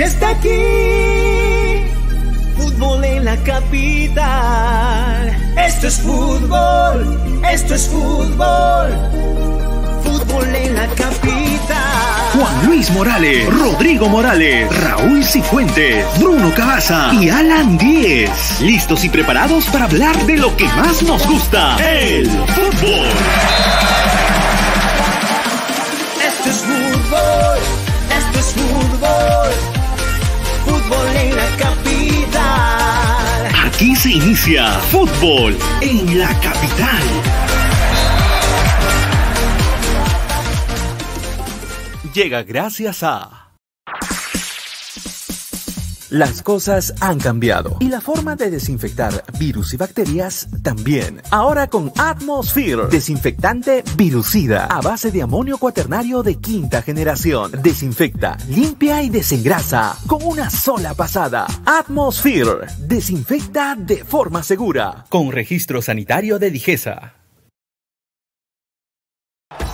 Ya está aquí, fútbol en la capital. Esto es fútbol, esto es fútbol, fútbol en la capital. Juan Luis Morales, Rodrigo Morales, Raúl Cifuentes, Bruno Cabaza y Alan Díez. Listos y preparados para hablar de lo que más nos gusta, el fútbol. Esto es fútbol, esto es fútbol, Aquí se inicia fútbol en la capital. Llega gracias a... Las cosas han cambiado y la forma de desinfectar virus y bacterias también. Ahora con Atmosphere, desinfectante virucida a base de amonio cuaternario de quinta generación. Desinfecta, limpia y desengrasa con una sola pasada. Atmosphere, desinfecta de forma segura. Con registro sanitario de Digesa.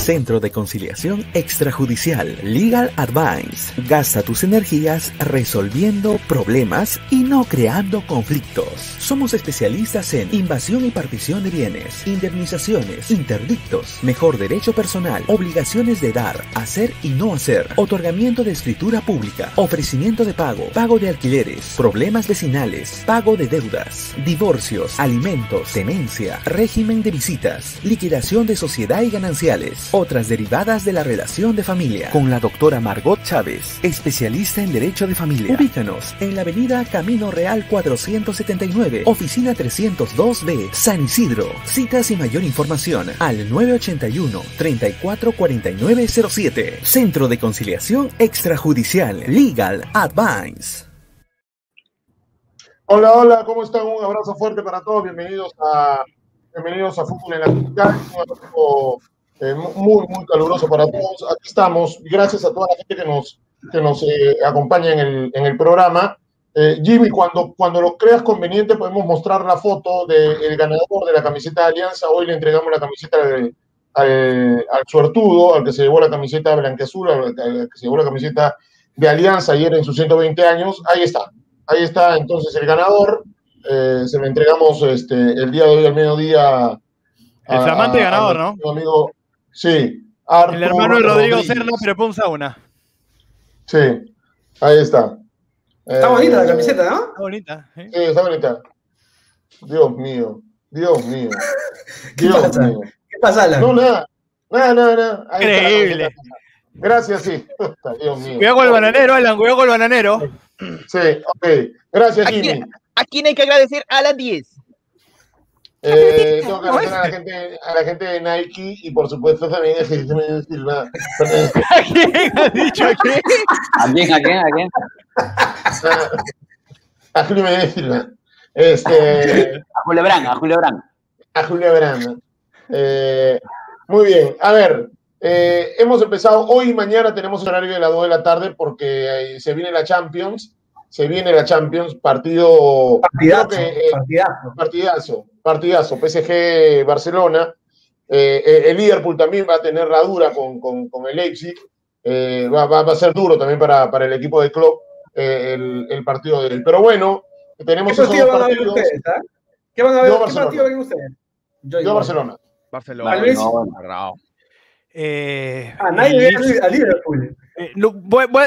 Centro de Conciliación Extrajudicial Legal Advice. Gasta tus energías resolviendo problemas y no creando conflictos. Somos especialistas en invasión y partición de bienes, indemnizaciones, interdictos, mejor derecho personal, obligaciones de dar, hacer y no hacer, otorgamiento de escritura pública, ofrecimiento de pago, pago de alquileres, problemas vecinales, pago de deudas, divorcios, alimentos, tenencia, régimen de visitas, liquidación de sociedad y gananciales otras derivadas de la relación de familia, con la doctora Margot Chávez, especialista en Derecho de Familia. Ubícanos en la avenida Camino Real 479, oficina 302B, San Isidro. Citas y mayor información al 981-344907. Centro de Conciliación Extrajudicial, Legal Advice. Hola, hola, ¿cómo están? Un abrazo fuerte para todos. Bienvenidos a, bienvenidos a Fútbol en la Capital. Eh, muy, muy caluroso para todos. Aquí estamos. Gracias a toda la gente que nos, que nos eh, acompaña en el, en el programa. Eh, Jimmy, cuando, cuando lo creas conveniente, podemos mostrar la foto del ganador de la camiseta de Alianza. Hoy le entregamos la camiseta al, al, suertudo, al que se llevó la camiseta blanqueazul, al, al que se llevó la camiseta de Alianza ayer en sus 120 años. Ahí está. Ahí está entonces el ganador. se lo entregamos este, el día de hoy al mediodía. El flamante ganador, ¿no? Amigo, Sí. Arthur el hermano de Rodrigo Serna, pero pon sauna. Sí, ahí está. Está eh, bonita la camiseta, ¿no? Está bonita. Sí, está bonita. Dios mío, Dios mío. ¿Qué Dios pasa? Mío. ¿Qué pasa, Alan? No, nada. Nada, nada, nada. Increíble. Gracias, sí. Dios mío. Cuidado con el bananero, Alan, cuidado con el bananero. Sí, ok. Gracias, Jimmy. ¿A quién hay que agradecer? A las 10. Eh, tengo que agradecer a la, gente, a la gente de Nike y por supuesto también a Jiménez Silva. ¿A quién has dicho a quién? ¿A quién? ¿A quién? ¿A quién? A Julio Méndez Silva. Este, a Julio Brand, a Julio Brand. A Julio Brand. Eh, muy bien, a ver, eh, hemos empezado hoy y mañana tenemos horario de las 2 de la tarde porque eh, se viene la Champions se viene la Champions, partido. Partidazo. Que, eh, partidazo. partidazo. Partidazo. PSG Barcelona. Eh, eh, el Liverpool también va a tener la dura con, con, con el Leipzig. Va, va, va, a ser duro también para, para el equipo de Klopp el, el, partido de él. Pero bueno, tenemos ¿Qué partido van a ver ustedes? ¿ah? ¿Qué van a ver? ¿Qué partido ven ustedes? Yo, Yo Barcelona. Barcelona. No, no, eh, ah, nadie ve a Liverpool. Eh, no,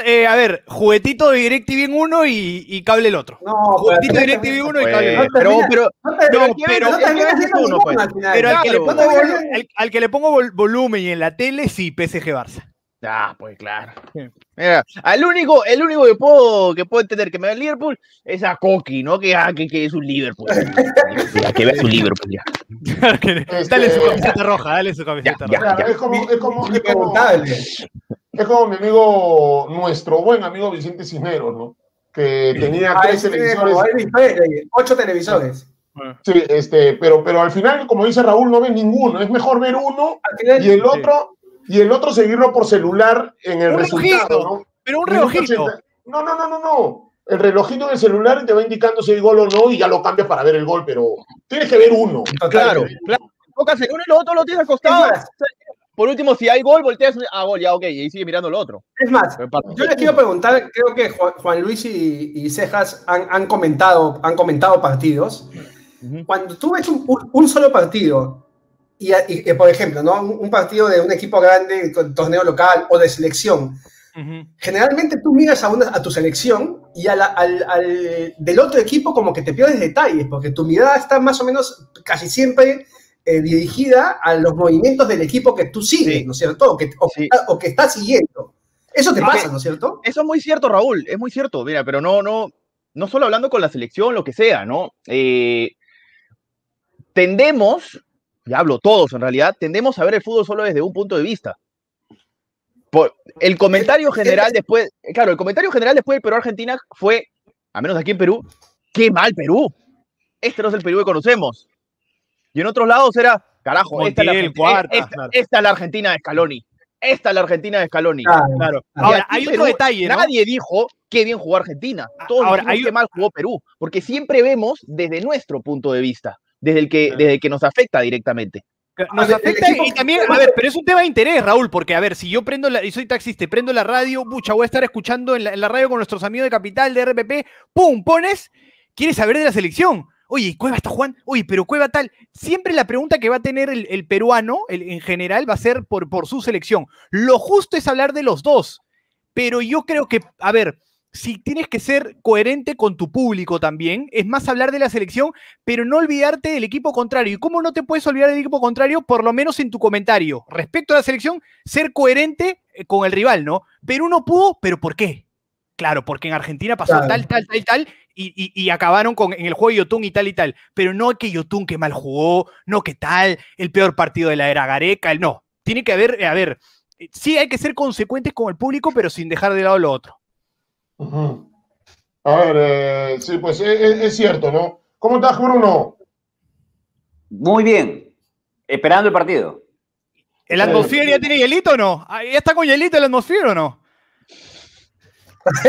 eh, a ver, juguetito de DirecTV en uno y, y cable el otro. No, juguetito de DirecTV uno y cable el otro. Pero, pero, no, pero, uno, pues. pero al, que le pongo al, al, que le pongo volumen y en la tele, sí, PSG Barça. Ah, pues claro. Mira, el único, el único que puedo, que puedo entender que me da el Liverpool es a Coqui, ¿no? Que, ah, que, que, es un Liverpool. que vea su Liverpool ya. dale su camiseta roja, dale su camiseta ya, roja. Ya, es como, es como, es como, es como mi amigo, nuestro buen amigo Vicente Cisneros, ¿no? Que tenía ah, tres televisores. Ocho televisores. Sí, este, pero, pero al final, como dice Raúl, no ves ninguno. Es mejor ver uno y el otro y el otro seguirlo por celular en el un resultado, ¿no? Pero un reojito. No, no, no, no, no. el relojito en el celular te va indicando si hay gol o no y ya lo cambias para ver el gol, pero tienes que ver uno. Claro, claro. Tocas el uno y lo otro lo tienes acostado. Por último, si hay gol, volteas a gol, ya ok, y sigue mirando el otro. Es más, yo les quiero preguntar, creo que Juan, Luis y, Cejas han, comentado, han comentado partidos. Cuando tú ves un, solo partido, y, por ejemplo, ¿no? Un, partido de un equipo grande, torneo local o de selección, generalmente tú miras a, a tu selección y al, al, del otro equipo como que te pierdes detalles, porque tu mirada está más o menos casi siempre eh, dirigida a los movimientos del equipo que tú sigues, ¿no es cierto? O que, o, que estás siguiendo. Eso te pasa, ¿no es cierto? Eso es muy cierto, Raúl, es muy cierto. Mira, pero no, no, no solo hablando con la selección, lo que sea, ¿no? Eh, tendemos, y hablo todos en realidad, tendemos a ver el fútbol solo desde un punto de vista. Por, el comentario general después, claro, el comentario general después del Perú-Argentina fue, a menos aquí en Perú, qué mal Perú. Este no es el Perú que conocemos. Y en otros lados era, carajo, esta, es la, Argentina de Scaloni. Esta es la Argentina de Scaloni. Claro. Ahora, hay otro detalle. Nadie dijo qué bien jugó Argentina. Todos Ahora, hay... qué mal jugó Perú. Porque siempre vemos desde nuestro punto de vista, desde el que, desde que nos afecta directamente. Nos afecta y también, a ver, pero es un tema de interés, Raúl, porque a ver, si yo prendo la, y soy taxista, prendo la radio, mucha, voy a estar escuchando en la, en la radio con nuestros amigos de Capital, de RPP, pum, pones, quieres saber de la selección oye, Cueva está Juan, oye, pero Cueva tal. Siempre la pregunta que va a tener el, peruano en general va a ser por, por su selección. Lo justo es hablar de los dos, pero yo creo que, a ver, si tienes que ser coherente con tu público también, es más hablar de la selección, pero no olvidarte del equipo contrario. ¿Y cómo no te puedes olvidar del equipo contrario? Por lo menos en tu comentario. Respecto a la selección, ser coherente eh, con el rival, ¿no? Perú no pudo, pero ¿por qué? Claro, porque en Argentina pasó tal, tal, tal, tal, y, acabaron con, en el juego de Yotun y tal y tal. Pero no que Yotun que mal jugó, no que tal, el peor partido de la era Gareca, el no. Tiene que haber, a ver, eh, sí hay que ser consecuentes con el público, pero sin dejar de lado lo otro. A ver, eh, sí, pues eh, es, cierto, ¿no? ¿Cómo estás, Bruno? Muy bien, esperando el partido. ¿El atmósfera ya tiene hielito o no? ¿Ya está con hielito el atmósfera o no?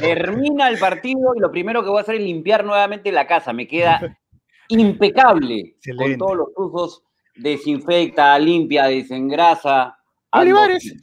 termina, el partido, y lo primero que voy a hacer es limpiar nuevamente la casa. Me queda impecable con todos los usos. Desinfecta, limpia, desengrasa. Olivares.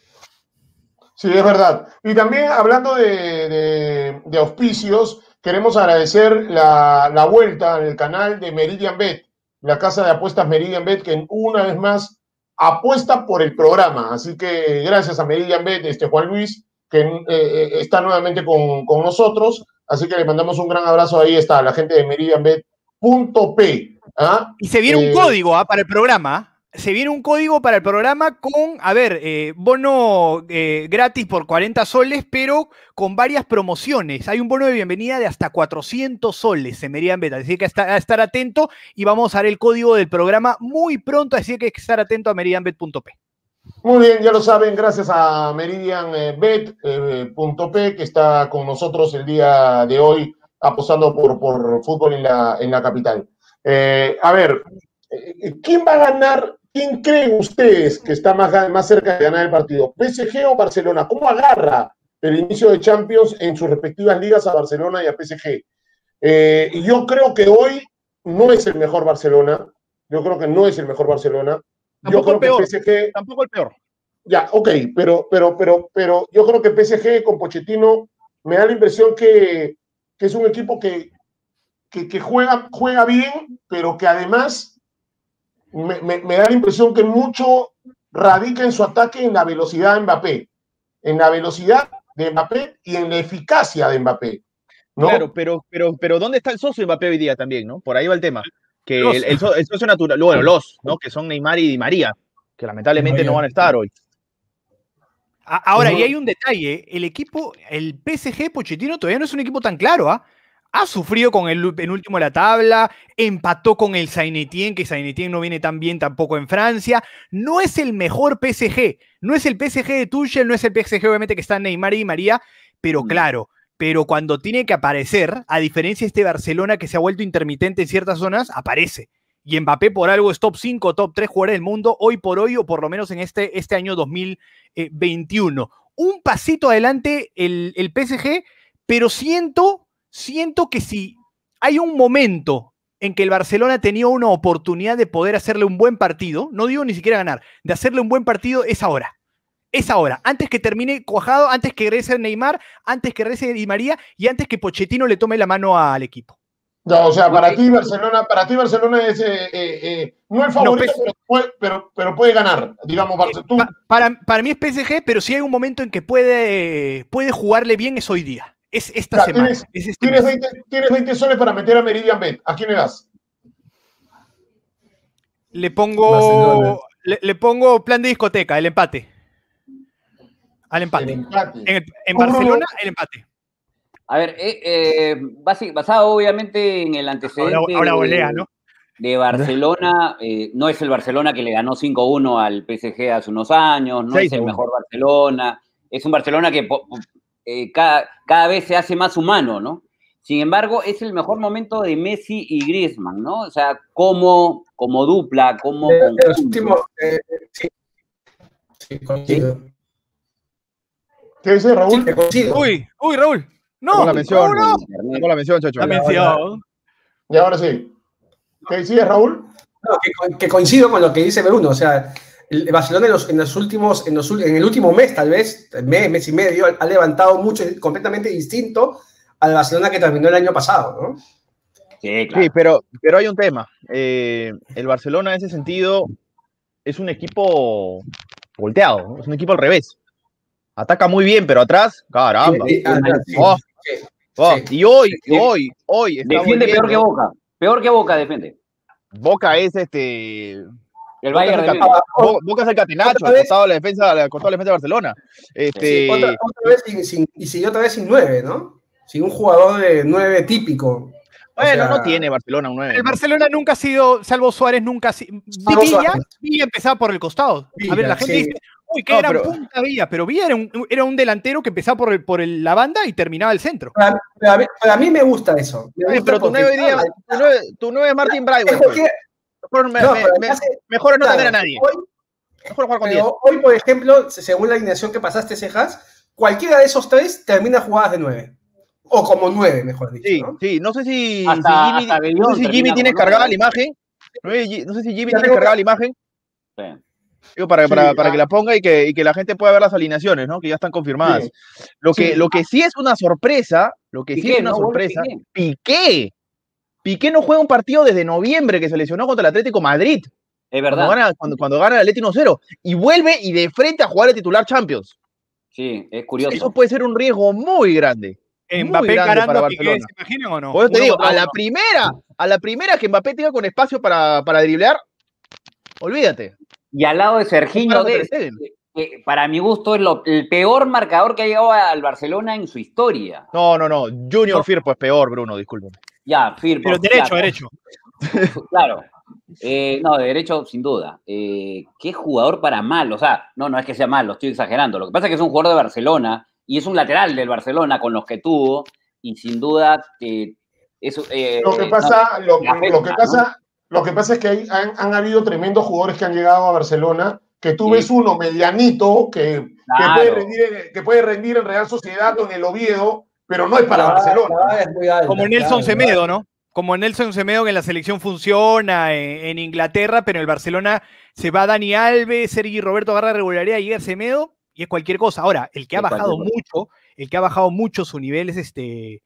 Sí, es verdad. Y también hablando de, auspicios, queremos agradecer la, la, vuelta en el canal de Meridian Bet, la casa de apuestas Meridian Bet, que una vez más apuesta por el programa. Así que gracias a Meridian Bet, este Juan Luis, que eh, eh, está nuevamente con, nosotros. Así que le mandamos un gran abrazo ahí está la gente de meridianbet.p. ¿ah? Y se viene un eh, código ¿ah? para el programa se viene un código para el programa con, a ver, eh, bono eh, gratis por 40 soles, pero con varias promociones. Hay un bono de bienvenida de hasta 400 soles en Meridian Beta, así que a estar atento y vamos a dar el código del programa muy pronto, así que hay que estar atento a meridianbet.p. Muy bien, ya lo saben, gracias a meridianbet.p que está con nosotros el día de hoy apostando por, por fútbol en la, en la capital. Eh, a ver, ¿quién va a ganar ¿Quién creen ustedes que está más, más cerca de ganar el partido? ¿PSG o Barcelona? ¿Cómo agarra el inicio de Champions en sus respectivas ligas a Barcelona y a PSG? Eh, yo creo que hoy no es el mejor Barcelona. Yo creo que no es el mejor Barcelona. Tampoco yo creo el peor. que PSG. Tampoco el peor. Ya, ok, pero, pero, pero, pero yo creo que PSG con Pochettino me da la impresión que, es un equipo que, que, juega, juega bien, pero que además me, da la impresión que mucho radica en su ataque en la velocidad de Mbappé, en la velocidad de Mbappé y en la eficacia de Mbappé. Claro, pero, pero, pero ¿dónde está el socio de Mbappé hoy día también, no? Por ahí va el tema. Que el, socio natural, bueno, los, ¿no? Que son Neymar y Di María, que lamentablemente no van a estar hoy. Ahora, y hay un detalle, el equipo, el PSG Pochettino todavía no es un equipo tan claro, ¿ah? Ha sufrido con el penúltimo de la tabla, empató con el Sainetien, que Sainetien no viene tan bien tampoco en Francia. No es el mejor PSG, no es el PSG de Tuchel, no es el PSG obviamente que está Neymar y María, pero mm. claro, pero cuando tiene que aparecer, a diferencia de este Barcelona que se ha vuelto intermitente en ciertas zonas, aparece. Y Mbappé por algo es top 5, top 3 jugadores del mundo hoy por hoy o por lo menos en este, este año 2021. un pasito adelante el, el PSG, pero siento, siento que si hay un momento en que el Barcelona tenía una oportunidad de poder hacerle un buen partido, no digo ni siquiera ganar, de hacerle un buen partido es ahora. Es ahora, antes que termine cuajado, antes que regrese Neymar, antes que regrese Di María y antes que Pochettino le tome la mano al equipo. No, o sea, para ti Barcelona, para ti Barcelona es eh, eh, eh, no el favorito, No, pero, puede, pero, pero puede ganar. Digamos, Barce- tú, Pa- para, para mí es PSG, pero si hay un momento en que puede, puede jugarle bien es hoy día. Es esta Ya, semana. tienes- es este tienes, mes. 20, tienes 20 soles para meter a Meridian Bet. ¿A quién le das? Le pongo, le, le pongo plan de discoteca, el empate. Al empate. El empate. En. Barcelona, el empate. A ver, eh, eh, basado obviamente en el antecedente Ahora, volea, ¿no? de Barcelona, eh, no es el Barcelona que le ganó 5-1 al PSG hace unos años, no es el 6-1. mejor Barcelona, es un Barcelona que po- eh, cada, cada vez se hace más humano, ¿no? Sin embargo, es el mejor momento de Messi y Griezmann, ¿no? O sea, como, como dupla, como de los últimos. eh, sí. Sí, coincido. ¿Qué dice Raúl? Sí, coincido. Uy, uy, Raúl. No, la mención. No. Sacó la mención, Chacho. La mención. Y ahora sí. ¿Qué dice Raúl? No, que, que coincido con lo que dice Bruno. O sea, el Barcelona en los, en los últimos, en, los, ul- en el último mes, tal vez, mes, mes y medio, ha levantado mucho, completamente distinto al Barcelona que terminó el año pasado, ¿no? Sí, claro. Sí, pero, pero hay un tema. Eh, el Barcelona en ese sentido es un equipo volteado, ¿no? es un equipo al revés. Ataca muy bien, pero atrás, caramba. Sí, sí, Oh, sí. oh, sí. Y hoy, Sí. hoy, hoy está Defiende peor que. Boca. Peor que Boca defiende. Boca es este. El Bayern Bo- Boca es el catenacho, de la defensa, al costado de la defensa de Barcelona. Este, Otra, otra vez sin, sin- y siguió otra vez sin nueve, ¿no? Sin un jugador de nueve típico. O bueno, sea, no tiene Barcelona un 9. El Barcelona nunca ha sido, salvo Suárez, nunca ha sido. Salvo Villa. Villa empezaba por el costado. a ver, la gente sí. dice, uy, qué No, gran pero- punta Villa, pero Villa era un, era un delantero que empezaba por, el- por el- la banda y terminaba el centro. Para, para mí, para mí me gusta eso. Me Oye, gusta pero tu porque- 9 hoy día, tu 9, tu nueve es Martin Braithwaite. Mejor, me- no, me- pero me- hace- mejor es no claro, tener a nadie. Hoy, Mejor jugar con 10. pero hoy, por ejemplo, según la alineación que pasaste, Cejas, cualquiera de esos tres termina jugadas de nueve. O como nueve, mejor dicho. Sí, ¿no? sí, no sé si, si Hasta- Jimmy, hasta Bellón no sé si Jimmy con cargada la imagen. No sé no sé si Jimmy tengo cargada que- la imagen. Sí. Digo, para, Sí, para, para ah. que la ponga y que, y que la gente pueda ver las alineaciones, ¿no? Que ya están confirmadas. Sí. Lo, que, Sí. lo que sí es una sorpresa, lo que sí Piqué, es una ¿no? Sorpresa, Piqué. Piqué. Piqué no juega un partido desde noviembre que se lesionó contra el Atlético Madrid. Es Cuando verdad. gana, cuando, cuando gana el Atlético 1-0. Y vuelve y de frente a jugar el titular Champions. Sí, es curioso. Eso puede ser un riesgo muy grande. Muy Mbappé grande encarando para a Piqué, Barcelona. ¿se imaginan o no? Por eso te Uno digo, a la primera, a la primera que Mbappé tenga con espacio para, para driblear, olvídate. Y al lado de Serginho Comparado con Dest, Ter Stegen. que para mi gusto es lo- el peor marcador que ha llegado al Barcelona en su historia. No, no, no. Junior Firpo es peor, Bruno, disculpe. Ya, Firpo. Pero derecho, claro. derecho. Claro. Eh, no, de derecho, sin duda. Eh, ¿Qué jugador para mal? O sea, no, no es que sea malo, estoy exagerando. Lo que pasa es que es un jugador de Barcelona y es un lateral del Barcelona con los que tuvo y sin duda eh, eso, Lo que no, pasa, lo, le afecta, lo que pasa, lo que pasa es que hay- han, han habido tremendos jugadores que han llegado a Barcelona, que tú Sí. ves uno medianito que, que, puede rendir, en- que puede rendir en Real Sociedad o en el Oviedo, pero no es para La Barcelona. la es muy alta, Como Nelson claro, Semedo, ¿no? Como Nelson Semedo que en la selección funciona en, en Inglaterra, pero en el Barcelona se va Dani Alves, Sergi Roberto agarra regularidad, llega Semedo y es cualquier cosa. Ahora, el que ha bajado mucho, el que ha bajado mucho su nivel es este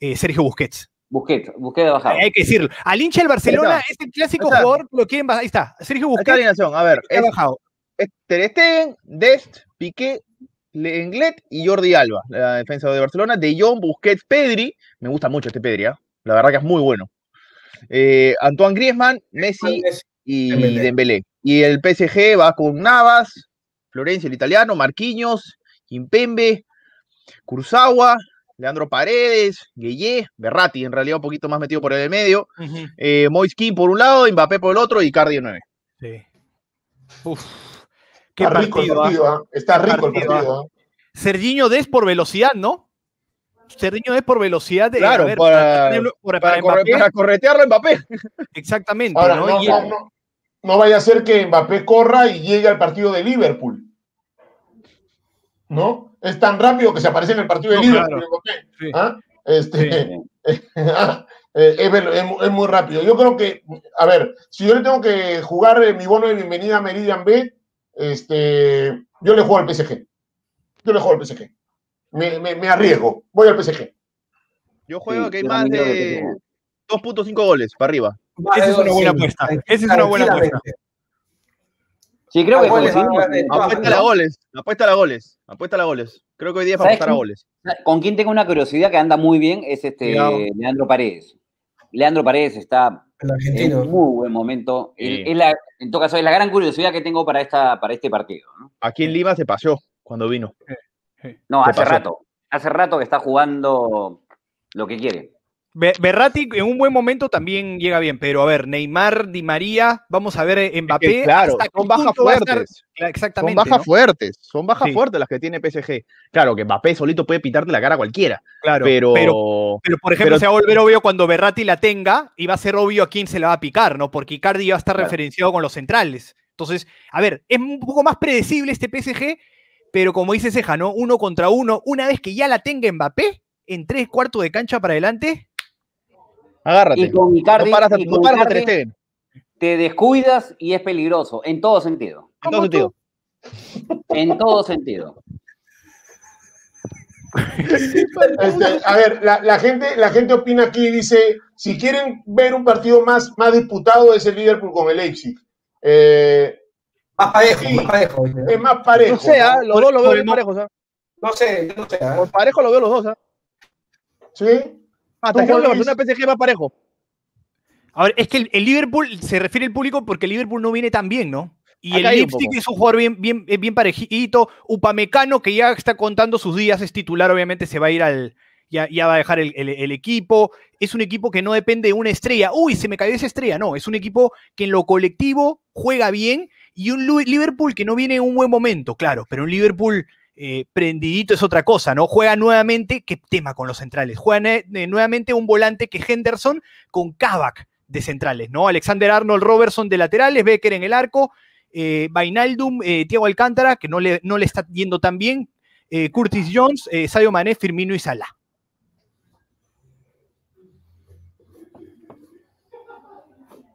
eh, Sergio Busquets. Busquets, Busquets de bajada. Hay que decirlo. Al hincha del Barcelona es el clásico Ahí está. jugador que lo quieren bajar. Ahí está, Sergio está Busquets alineación. A ver, ha es, bajado. es Ter Stegen, Dest, Piqué, Lenglet y Jordi Alba, la defensa de Barcelona. De Jong, Busquets, Pedri. Me gusta mucho este Pedri, ¿ah? la verdad que es muy bueno. Eh, Antoine Griezmann, Messi y Dembélé. Dembélé. Y el PSG va con Navas, Florencia, el italiano, Marquinhos, Kimpembe, Kurzawa, Leandro Paredes, Gueye, Berratti, en realidad un poquito más metido por el medio, eh, Moiskin por un lado, Mbappé por el otro y Cardi 9. Sí. Uf. Qué Está rico el partido, ¿ah? partido, ¿ah? está rico el partido, partido. ¿ah? Serginho Des por velocidad, ¿no? Serginho Des por velocidad de. Claro, ver, para- para- Para, para corre- Mbappé, para corretearlo a Mbappé. Exactamente, Ahora, ¿no? no, Y no, el- no- no vaya a ser que Mbappé corra y llegue al partido de Liverpool. ¿No? es tan rápido que se aparece en el partido de No, Liverpool. claro. Mbappé, Sí. ¿ah? Este, Sí. ah, eh, es, velo- es mu- es muy rápido. Yo creo que, a ver, si yo le tengo que jugar eh, mi bono de bienvenida a Meridian B, este, yo le juego al PSG. Yo le juego al PSG. Me, me- me arriesgo. Voy al PSG. Yo juego Sí, que hay más que de tiene- 2.5 goles para arriba. Esa es una buena apuesta. Esa es una buena apuesta. Sí, creo que Ah, goles, coincidimos ah, ah, Apuesta a las goles. Apuesta a las goles. Apuesta a las goles. Creo que hoy día es para ¿Sabes apostar a goles. Con quien tengo una curiosidad que anda muy bien es este. Leandro Paredes. Leandro Paredes está El en argentino. un muy buen momento. Sí. Es la- en todo caso, es la gran curiosidad que tengo para, esta, para este partido. ¿no? Aquí en Lima se paseó cuando vino. No, ¿Qué hace pasó? rato. Hace rato que está jugando lo que quiere. Be- Berratti en un buen momento también llega bien, pero a ver, Neymar, Di María, vamos a ver eh, Mbappé. que, claro, ¿hasta qué son bajas estar- fuertes. Claro, Son Exactamente. bajas ¿no? fuertes. Son bajas Sí. fuertes las que tiene PSG. Claro que Mbappé solito puede pintarte la cara a cualquiera. Claro, pero, pero, pero, por ejemplo, pero- se va a volver obvio cuando Berratti la tenga y va a ser obvio a quién se la va a picar, ¿no? Porque Icardi va a estar Claro. referenciado con los centrales. Entonces, a ver, es un poco más predecible este PSG, pero como dice Ceja, ¿no? Uno contra uno, una vez que ya la tenga Mbappé, en tres cuartos de cancha para adelante, agárrate. Y con Icardi, no paras a, y no con paras a Ter te descuidas y es peligroso, en todo sentido. en todo sentido. En todo sentido. Este, a ver, la, la gente, la gente opina aquí, dice, si quieren ver un partido más, más disputado es el Liverpool con el Leipzig. Eh, Más parejo, Sí. más parejo. es más parejo. No sé, ah, los dos lo veo bien mo- parejos. ¿ah? No sé, yo no sé. ¿ah? Por parejo lo veo los dos. ¿ah? ¿Sí? Hasta ¿Tú, creo que Juan Barcelona PSG más parejo. A ver, es que el, el Liverpool se refiere al público porque el Liverpool no viene tan bien, ¿no? Y el Leipzig es un jugador bien, bien, bien parejito. Upamecano, que ya está contando sus días, es titular, obviamente se va a ir al. Ya, ya va a dejar el, el- el equipo. Es un equipo que no depende de una estrella. Uy, se me cayó esa estrella. No, es un equipo que en lo colectivo juega bien y un Liverpool que no viene en un buen momento, claro, pero un Liverpool eh, prendidito es otra cosa, ¿no? Juega nuevamente, qué tema con los centrales, juega eh, nuevamente un volante que Henderson con Kavak de centrales, ¿no? Alexander Arnold Robertson de laterales, Becker en el arco, eh, Vainaldum, eh, Thiago Alcántara, que no le, no le está yendo tan bien, eh, Curtis Jones, eh, Sadio Mané, Firmino y Salah.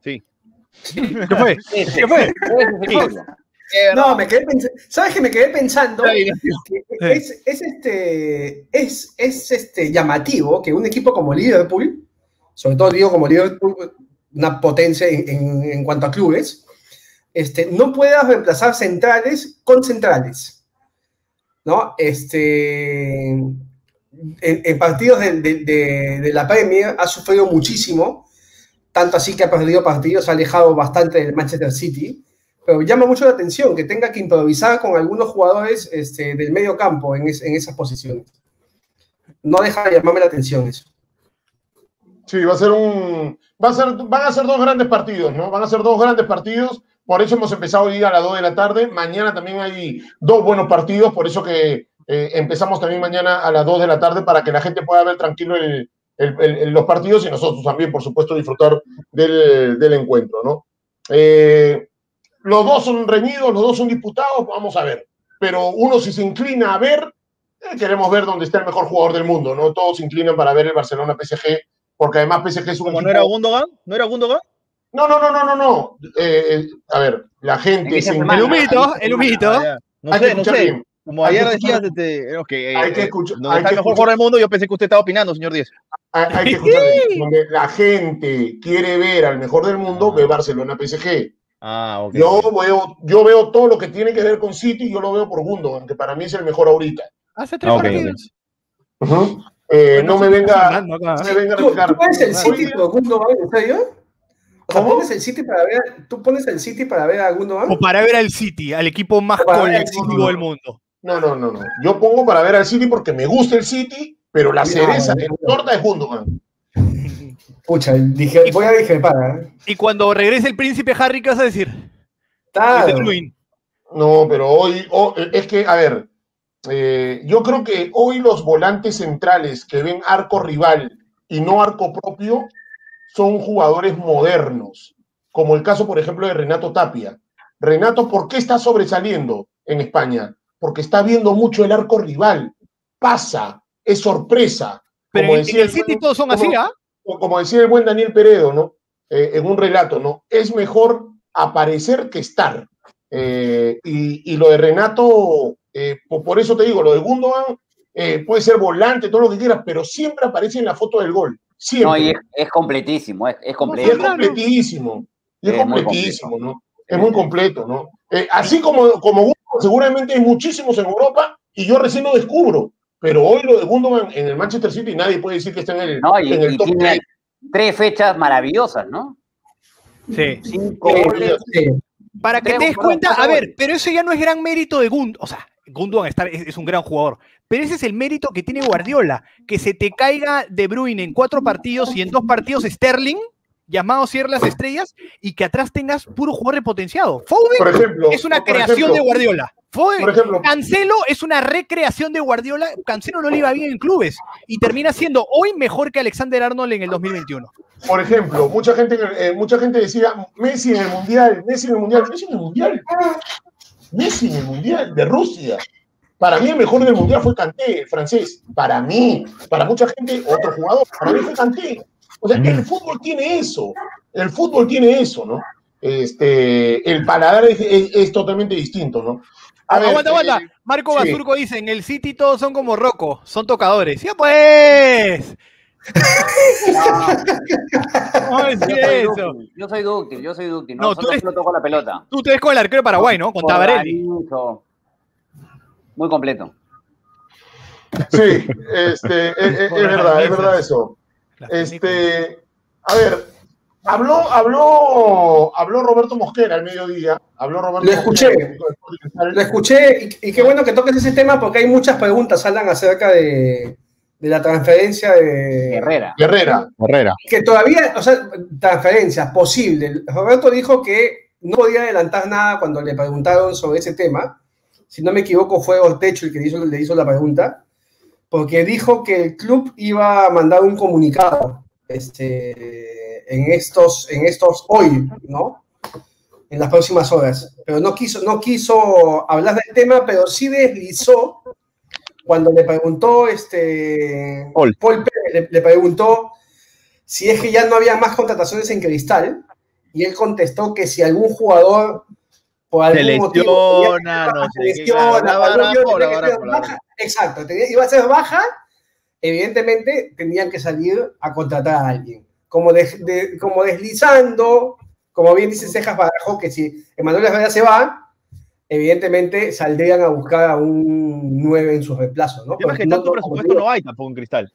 Sí. ¿Qué fue? ¿Qué fue? el fútbol. No, me quedé pensando. ¿Sabes que me quedé pensando? Que es, es este, es, es este llamativo que un equipo como Liverpool, sobre todo digo como Liverpool, una potencia en, en- en cuanto a clubes, este, no pueda reemplazar centrales con centrales. ¿No? Este, en, en partidos de, de- de- de la Premier ha sufrido muchísimo, tanto así que ha perdido partidos, ha alejado bastante del Manchester City llama mucho la atención que tenga que improvisar con algunos jugadores este, del medio campo en, es- en esas posiciones. No deja de llamarme la atención eso. Sí, va a ser un. Va a ser, van a ser dos grandes partidos, ¿no? Van a ser dos grandes partidos. Por eso hemos empezado hoy a las 2 de la tarde. Mañana también hay dos buenos partidos. Por eso que eh, empezamos también mañana a las 2 de la tarde para que la gente pueda ver tranquilo los partidos y nosotros también, por supuesto, disfrutar del, del encuentro, ¿no? Eh, los dos son reñidos, los dos son disputados, vamos a ver. Pero uno si se inclina a ver, eh, queremos ver dónde está el mejor jugador del mundo, ¿no? Todos se inclinan para ver el Barcelona PSG, porque además PSG es un Como no era Gundogan, no era Gundogan. No, no, no, no, no, no. Eh, eh, a ver, la En gente se semana, El humito, el humito. No Hay que sé, no escuchar sé. bien. Como ayer decías, este, eh, que, Hay que eh, escuchar- hay está que el mejor jugador del mundo, yo pensé que usted estaba opinando, señor Díez. Hay, hay que escuchar bien. Donde la gente quiere ver al mejor del mundo, ve Barcelona PSG. Ah, ok. Yo veo, yo veo todo lo que tiene que ver con City y yo lo veo por Gundogan, que para mí es el mejor ahorita. Hace tres Ah, ok, partidos. Eh, no me venga, no me venga a ¿Tú, tú pones el City por Gundogan, en serio? O pones el City para ver, ¿Tú pones el City para ver a Gundogan? O para ver al City, al equipo más colectivo del mundo. No, no, no, no. Yo pongo para ver al City porque me gusta el City, pero la cereza la torta es Gundogan. Pucha, dije, voy a discrepar. ¿eh? Y cuando regrese el príncipe Harry, ¿qué vas a decir? Claro. No, pero hoy, ho- es que, a ver, eh, yo creo que hoy los volantes centrales que ven arco rival y no arco propio son jugadores modernos, como el caso, por ejemplo, de Renato Tapia. Renato, ¿por qué está sobresaliendo en España? porque está viendo mucho el arco rival. Pasa, es sorpresa. Pero Como en, decía el el City todos son como- así, ¿ah? Como decía el buen Daniel Peredo, ¿no? Eh, en un relato, ¿no? Es mejor aparecer que estar. Eh, y, y lo de Renato, eh, po- por eso te digo, lo de Gundogan puede ser volante, todo lo que quieras, pero siempre aparece en la foto del gol. Siempre. No, y es, es completísimo, es, es Y es completísimo. Y es, completísimo, ¿no? Es muy completo, ¿no? Así como, como Gundogan, seguramente hay muchísimos en Europa y yo recién lo descubro. Pero hoy lo de Gundogan en el Manchester City nadie puede decir que está en el, No, y, en el y top tiene 3. tres fechas maravillosas, ¿no? Sí. Cinco goles. sí. Para que Tres te des cuenta, a ver, pero eso ya no es gran mérito de Gundogan. O sea, Gundogan está- es, es un gran jugador. Pero ese es el mérito que tiene Guardiola. Que se te caiga De Bruyne en cuatro partidos y en dos partidos Sterling, llamado Cierre las Estrellas, y que atrás tengas puro jugador repotenciado. Foden Por ejemplo, es una creación ejemplo, de Guardiola. Foden, Por ejemplo, Cancelo es una recreación de Guardiola. Cancelo no le iba bien en clubes y termina siendo hoy mejor que Alexander Arnold en el 2021. por ejemplo, mucha gente, eh, mucha gente decía Messi en el mundial, Messi en el mundial, Messi en el mundial, Messi en el mundial de Rusia. Para mí el mejor del mundial fue Kanté, el francés. Para mí, para mucha gente, otro jugador. Para mí fue Kanté. O sea, el fútbol tiene eso. El fútbol tiene eso, ¿no? Este, el paladar es, es- es totalmente distinto, ¿no? A ver, aguanta, aguanta. eh, Marco sí. Basurco dice, en el City todos son como Rocco, son tocadores. ¡Ya pues! No es Yo soy eso. dúctil, yo soy dúctil, yo soy dútil. No, No, tú eres- toco la pelota. Tú te ves con el arquero de Paraguay, ¿no? Con Tabarelli. Muy completo. Sí, este, es, es- es verdad, es verdad eso. Este, a ver, habló, habló, habló Roberto Mosquera al mediodía. Habló Roberto Lo escuché. Mosquera, Lo escuché y, y qué bueno que toques ese tema porque hay muchas preguntas, Alan, acerca de, de la transferencia de Herrera. Guerrera. Herrera. Que todavía, o sea, transferencias posibles. Roberto dijo que no podía adelantar nada cuando le preguntaron sobre ese tema. Si no me equivoco, fue Ortecho el que le hizo, le hizo la pregunta, porque dijo que el club iba a mandar un comunicado este, en, estos, en estos hoy, ¿no? En las próximas horas. Pero no quiso, no quiso hablar del tema, pero sí deslizó cuando le preguntó este, Paul. Paul Pérez, le, le preguntó si es que ya no había más contrataciones en Cristal, y él contestó que si algún jugador por algún Se motivo lesiona, no se lesiona, exacto, tenía- iba a ser baja, evidentemente tendrían que salir a contratar a alguien. Como, de- de- como deslizando, como bien dice Cejas Barajo, que si Emanuel Herrera se va, evidentemente saldrían a buscar a un 9 en su reemplazo, ¿no? Es que no- tanto presupuesto no hay tampoco en Cristal.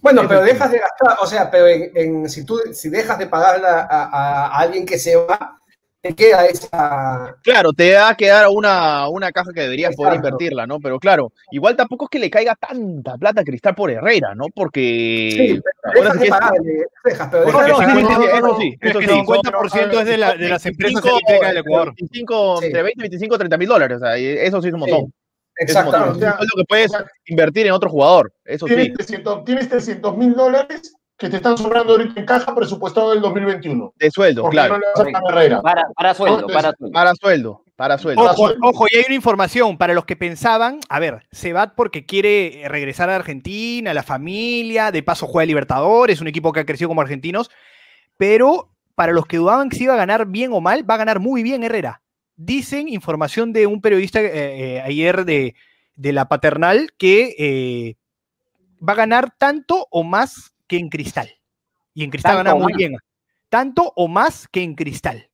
bueno, pero dejas de gastar, o sea, pero en, en- si tú si dejas de pagarle a, a- a alguien que se va, te queda esa. Claro, te va a quedar una, una caja que deberías poder Exacto. invertirla, ¿no? Pero claro, igual tampoco es que le caiga tanta plata a Cristal por Herrera, ¿no? Porque. Sí, pero dejas de es- pagarle, dejas, pero porque dejas no, sí, sí, sí, no, eso sí, Es eso que sí. el 50% es de, la- de las empresas 25, eléctricas del Ecuador. 25, Sí. Entre 20, 25, 30 mil dólares. O sea, eso sí es un montón. Es un Exactamente. montón. o sea, Es lo que puedes o sea, invertir en otro jugador. Eso sí. Tienes 300 tienes 300 mil dólares que te están sobrando ahorita en caja presupuestado del 2021. De sueldo, ¿Por qué claro. no le vas a pagar a Herrera? Para, para sueldo, Entonces, para sueldo. Para sueldo, para sueldo. Ojo, ojo, y hay una información para los que pensaban, a ver, se va porque quiere regresar a Argentina, a la familia, de paso juega Libertadores, un equipo que ha crecido como argentinos, pero para los que dudaban que se iba a ganar bien o mal, va a ganar muy bien Herrera. Dicen información de un periodista eh, eh, ayer de, de la paternal que eh, va a ganar tanto o más que en Cristal. Y en Cristal Tanto gana muy más. bien. Tanto o más que en Cristal.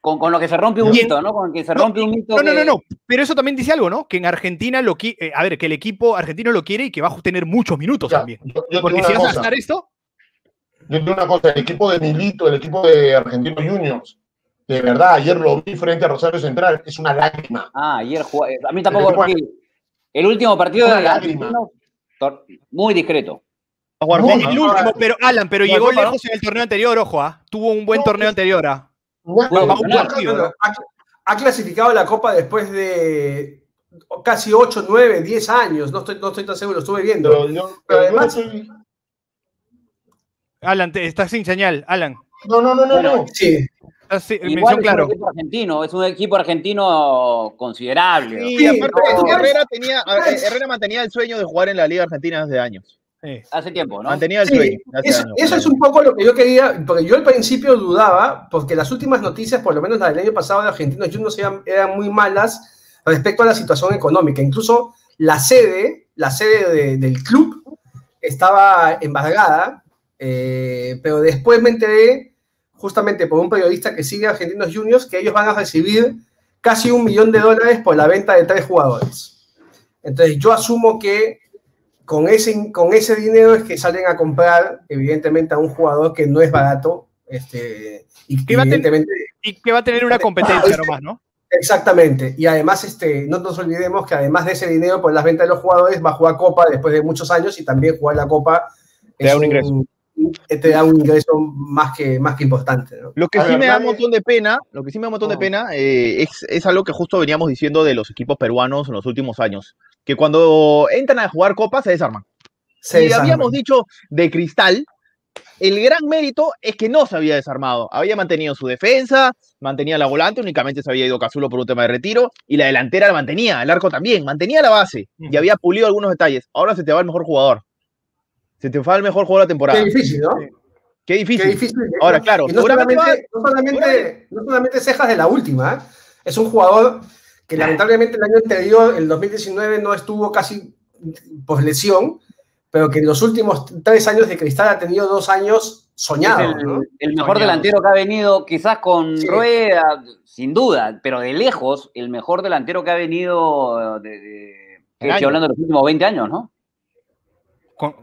Con, con lo que se rompe un Bien. mito, ¿no? Con que se No, rompe un mito. No, no, no, que- no. Pero eso también dice algo, ¿no? Que en Argentina lo qui- eh, a ver, que el equipo argentino lo quiere y que va a tener muchos minutos Ya, también. yo, yo Porque si vas a gastar esto, yo tengo una cosa, el equipo de Milito, el equipo de Argentinos Juniors, de verdad, ayer lo vi frente a Rosario Central, es una lágrima. Ah, ayer jugó. A mí tampoco. El último partido de. Argentinos, muy discreto. El no, último, pero Alan, pero No, llegó lejos en el torneo anterior, ojo, ¿ah? Tuvo un buen torneo anterior, ha, ha clasificado la Copa después de casi 8, 9, 10 años. No estoy, no estoy tan seguro, lo estuve viendo. pero yo- Pero pero yo además- no Alan, te- estás sin señal, Alan. No, no, no, no, Bueno, no. Sí. Ah, sí, Igual es claro. un equipo argentino, es un equipo argentino considerable. Y Sí, aparte, no, Herrera, tenía, Herrera mantenía el sueño de jugar en la Liga Argentina hace años. Sí. Hace tiempo, ¿no? Mantenía el Sí, eso, años. eso es un poco lo que yo quería, porque yo al principio dudaba, porque las últimas noticias, por lo menos las del año pasado de Argentinos Juniors, eran, eran muy malas respecto a la situación económica. Incluso la sede, la sede de- del club estaba embargada, eh, pero después me enteré, justamente por un periodista que sigue a Argentinos Juniors, que ellos van a recibir casi un millón de dólares por la venta de tres jugadores. Entonces yo asumo que con ese, con ese dinero es que salen a comprar, evidentemente, a un jugador que no es barato. Este, y Que va a tener- evidentemente, Y que va a tener una competencia nomás, ¿no? exactamente. Y además, este, no nos olvidemos que además de ese dinero por las ventas de los jugadores, va a jugar Copa después de muchos años y también jugar la Copa Te da un ingreso. Te da un ingreso más que, más que importante. ¿no? Lo que A sí ver, me da un montón de pena, lo que sí me da un montón de Oh. pena eh, es, es algo que justo veníamos diciendo de los equipos peruanos en los últimos años, que cuando entran a jugar copas se desarman. Se y desarman. habíamos dicho de Cristal, el gran mérito es que no se había desarmado, había mantenido su defensa, mantenía la volante, únicamente se había ido Cazulo por un tema de retiro, y la delantera la mantenía, el arco también, mantenía la base, y había pulido algunos detalles. Ahora se te va el mejor jugador. Se te va el mejor jugador de la temporada. Qué difícil, ¿no? Qué difícil. Qué difícil. Ahora, claro, Y no solamente, no, solamente, no solamente cejas de la última, ¿eh? es un jugador que lamentablemente el año anterior, el 2019, no estuvo casi por lesión, pero que en los últimos tres años de Cristal ha tenido dos años soñados. el, ¿no? el mejor Soñado. delantero que ha venido, quizás con Sí. Rueda, sin duda, pero de lejos, el mejor delantero que ha venido de, estoy año. hablando de los últimos 20 años, ¿no? ¿Con,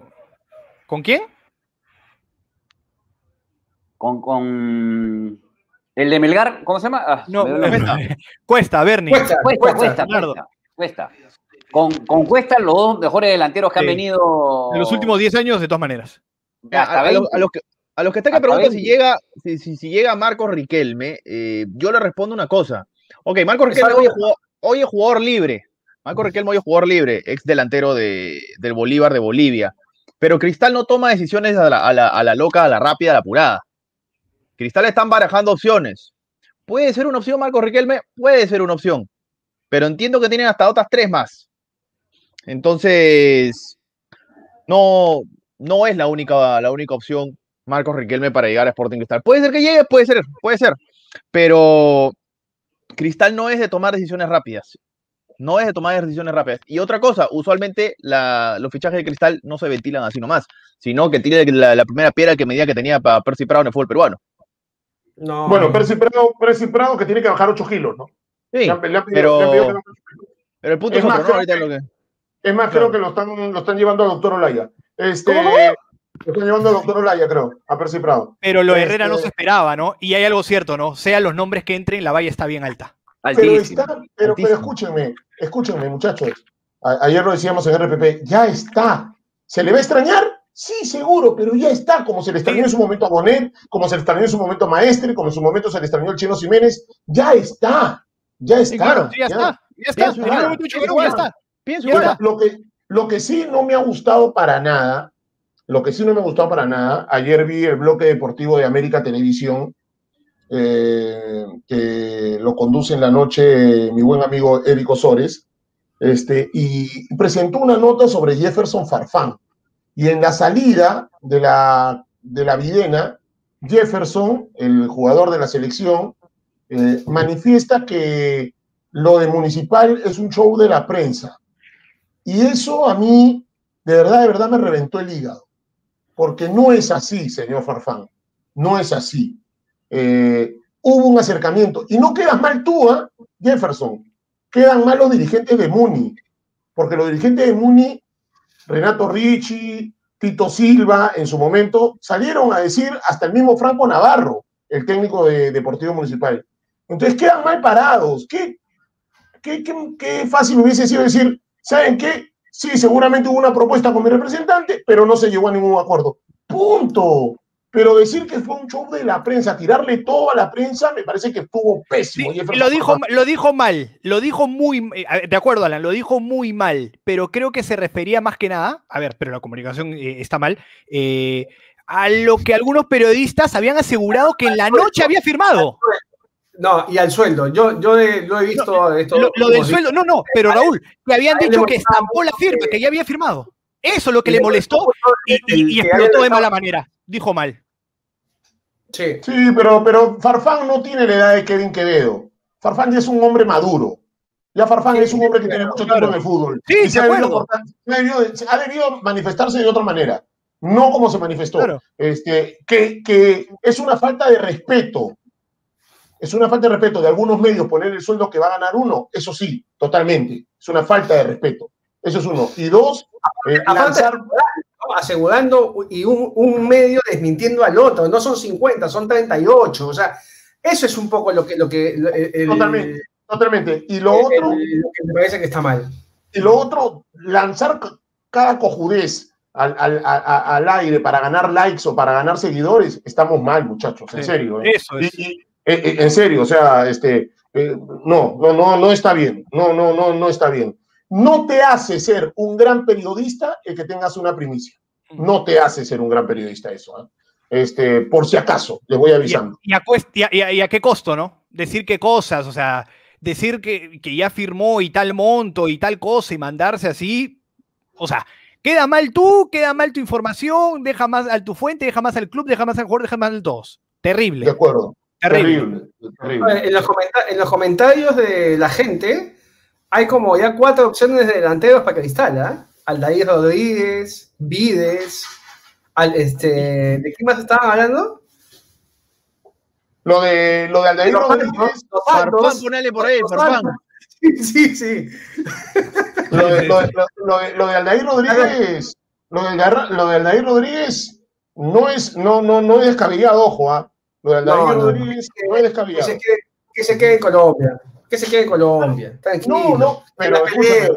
¿con quién? Con, con el de Melgar, ¿cómo se llama? Ah, No. Cuesta, Cuesta, Bernie. Cuesta, Cuesta, cuesta. Cuesta. Cuesta, Cuesta. Con, con Cuesta, los dos mejores delanteros que Sí. han venido. En los últimos 10 años, de todas maneras. A, hasta a los, 20. a los que, a los que están que preguntan si 20. llega, si, si, si llega Marcos Riquelme, eh, yo le respondo una cosa. Ok, Marcos Riquelme hoy es, jugador, hoy es jugador libre. Marcos Riquelme hoy es jugador libre, ex delantero de, del Bolívar de Bolivia. Pero Cristal no toma decisiones a la, loca, a la rápida, a la apurada. Cristal están barajando opciones. ¿Puede ser una opción Marcos Riquelme? Puede ser una opción. Pero entiendo que tienen hasta otras tres más. Entonces, no, no es la única, la única opción Marcos Riquelme para llegar a Sporting Cristal. Puede ser que llegue, puede ser, puede ser. Pero Cristal no es de tomar decisiones rápidas. No es de tomar decisiones rápidas. Y otra cosa, usualmente la- los fichajes de Cristal no se ventilan así nomás, sino que tiene la, la primera piedra que medía que tenía para Percy Prado en el fútbol peruano. No. Bueno, Percy Prado, Percy Prado que tiene que bajar 8 kilos, ¿no? Sí, Le han- le han pedido- pero- pedido que el punto Es es, otro, más, ¿no? creo Ahorita que- lo que... Es más, Claro. creo que lo están, lo están llevando al doctor Olaya. Este, ¿Cómo, Lo están llevando al doctor Olaya, creo, a Percy Prado. Pero lo de Herrera no Este- se esperaba, ¿no? Y hay algo cierto, ¿no? Sean los nombres que entren, la valla está bien alta. Pero está, pero, escúchenme, escúchenme, muchachos. A- ayer lo decíamos en RPP, ya está. ¿Se le va a extrañar? Sí, seguro, pero ya está. Como se le extrañó en su momento a Bonet, como se le extrañó en su momento a Maestre, como en su momento se le extrañó al Chino Jiménez, ya está. Ya está. Sí, claro, ya, está. Ya. Pienso está. Lo que, lo que sí no me ha gustado para nada, lo que sí no me ha gustado para nada, ayer vi el bloque deportivo de América Televisión, eh, que lo conduce en la noche mi buen amigo Eric Osores, este, y presentó una nota sobre Jefferson Farfán. Y en la salida de la, de la Videna, Jefferson, el jugador de la selección, eh, manifiesta que lo de Municipal es un show de la prensa. Y eso a mí, de verdad, de verdad me reventó el hígado. Porque no es así, señor Farfán. No es así. Eh, hubo un acercamiento. Y no quedas mal tú, ¿ah, Jefferson. Quedan mal los dirigentes de Muni. Porque los dirigentes de Muni, Renato Ricci, Tito Silva, en su momento, salieron a decir hasta el mismo Franco Navarro, el técnico de Deportivo Municipal. Entonces quedan mal parados. ¿Qué, qué, qué, qué fácil hubiese sido decir, ¿saben qué? Sí, seguramente hubo una propuesta con mi representante, pero no se llegó a ningún acuerdo. Punto. Pero decir que fue un show de la prensa, tirarle todo a la prensa, me parece que estuvo pésimo. lo dijo, lo dijo mal, lo dijo muy, eh, de acuerdo, Alan, lo dijo muy mal, pero creo que se refería más que nada, a ver, pero la comunicación eh, está mal, eh, a lo que algunos periodistas habían asegurado que en la noche había firmado. No, y al sueldo. Yo, yo he- lo he visto. esto- Lo, lo del sueldo, no, no, pero Raúl, que habían dicho le que estampó la firma, que ya había firmado. Eso es lo que Le le molestó y, explotó de mala manera. Dijo mal. Sí. Sí, pero, pero Farfán no tiene la edad de Kevin Quevedo. Farfán ya es un hombre maduro. Ya Farfán Sí, es un hombre que tiene mucho tiempo en el fútbol. Sí, y se ha, debido ha debido manifestarse de otra manera. No como se manifestó. Claro. Este, que, que es una falta de respeto. Es una falta de respeto de algunos medios poner el sueldo que va a ganar uno. Eso sí, totalmente. Es una falta de respeto. Eso es uno. Y dos, eh, Aparte, lanzar ¿no? asegurando y un, un medio desmintiendo al otro. No son 50, son 38. O sea, eso es un poco lo que. Lo que el- Totalmente. Totalmente. Y lo el- otro, el- lo que me parece que está mal. y lo otro, lanzar cada cojudez al, al- al aire para ganar likes o para ganar seguidores, estamos mal, muchachos, en Sí, serio. ¿eh? Eso es. Y- y- eh, eh, en serio, o sea, este, eh, no, no, no, no está bien. No, no, no, no está bien. No te hace ser un gran periodista el que tengas una primicia. No te hace ser un gran periodista eso. ¿ah? Este, por si acaso, les voy ¿Y a, avisando. y a cuest- y a- y a- y a qué costo, no? Decir qué cosas, o sea, decir que, que ya firmó y tal monto y tal cosa y mandarse así. O sea, queda mal tú, queda mal tu información, deja más a tu fuente, deja más al club, deja más al jugador, deja más al todos. De Terrible, acuerdo. terrible. Terrible. terrible. En los, en los comentarios de la gente hay como ya cuatro opciones de delanteros para Cristal, ¿ah? Aldair Rodríguez, Vides, al, este, ¿de quién más estaban hablando? Lo de, lo de Aldair Rodríguez. Los Farfán, ponele por ahí, Farfán. Santos. Sí, sí, sí. Lo de, lo de- lo- lo de- lo de Aldair Rodríguez, lo de, Aldair- lo de Aldair Rodríguez no es, no, no, no es descabellado, ojo, ¿ah? Lo de Aldair No, no, Rodríguez no es Que descabellado. se, quede, que se quede en Colombia. Que se quede en Colombia. Tranquilo. No, no, pero pelee.